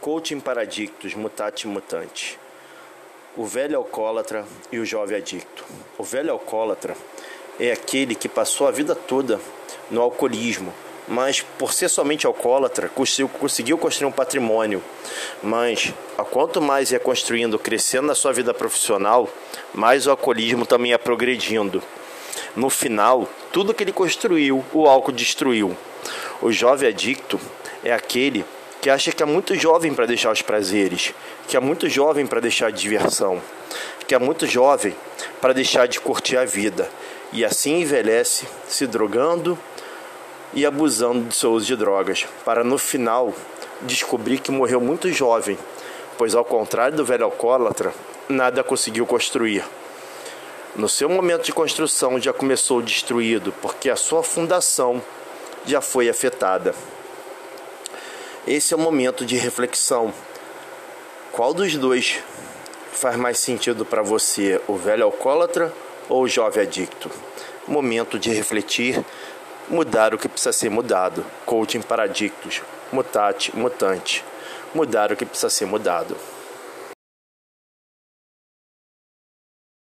Coaching Paradictus Mutate Mutante. O velho alcoólatra e o jovem adicto. O velho alcoólatra é aquele que passou a vida toda no alcoolismo, mas por ser somente alcoólatra, conseguiu construir um patrimônio. Mas quanto mais ia construindo, crescendo na sua vida profissional, mais o alcoolismo também ia progredindo. No final, tudo que ele construiu, o álcool destruiu. O jovem adicto é aquele que acha que é muito jovem para deixar os prazeres, que é muito jovem para deixar a diversão, que é muito jovem para deixar de curtir a vida e assim envelhece se drogando e abusando do seu uso de drogas, para no final descobrir que morreu muito jovem, pois ao contrário do velho alcoólatra, nada conseguiu construir. No seu momento de construção já começou destruído, porque a sua fundação já foi afetada. Esse é o momento de reflexão. Qual dos dois faz mais sentido para você, o velho alcoólatra ou o jovem adicto? Momento de refletir, mudar o que precisa ser mudado. Coaching Paradictos, mutate, mutante. Mudar o que precisa ser mudado.